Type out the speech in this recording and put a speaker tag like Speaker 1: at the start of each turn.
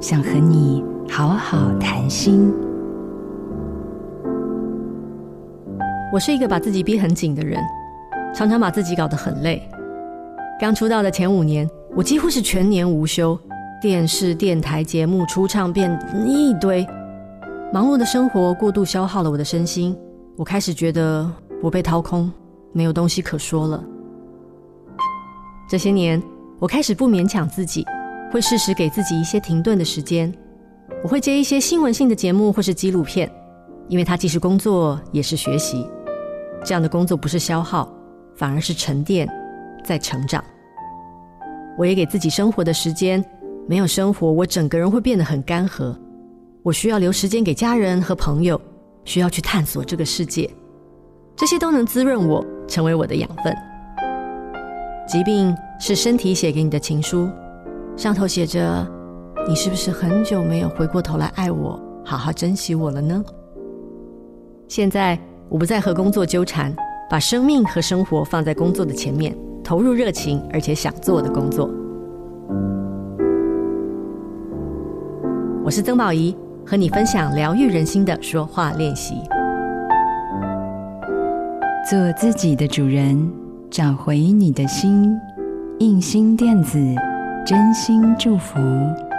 Speaker 1: 想和你好好谈心。
Speaker 2: 我是一个把自己逼很紧的人，常常把自己搞得很累。刚出道的前五年，我几乎是全年无休，电视、电台节目、出唱片一堆，忙碌的生活过度消耗了我的身心。我开始觉得我被掏空，没有东西可说了。这些年，我开始不勉强自己。会适时给自己一些停顿的时间，我会接一些新闻性的节目或是纪录片，因为它既是工作也是学习。这样的工作不是消耗，反而是沉淀，在成长。我也给自己生活的时间，没有生活，我整个人会变得很干涸。我需要留时间给家人和朋友，需要去探索这个世界，这些都能滋润我，成为我的养分。疾病是身体写给你的情书。上头写着：“你是不是很久没有回过头来爱我，好好珍惜我了呢？”现在我不再和工作纠缠，把生命和生活放在工作的前面，投入热情而且想做的工作。我是曾宝仪，和你分享疗愈人心的说话练习。
Speaker 1: 做自己的主人，找回你的心。印心电子。真心祝福。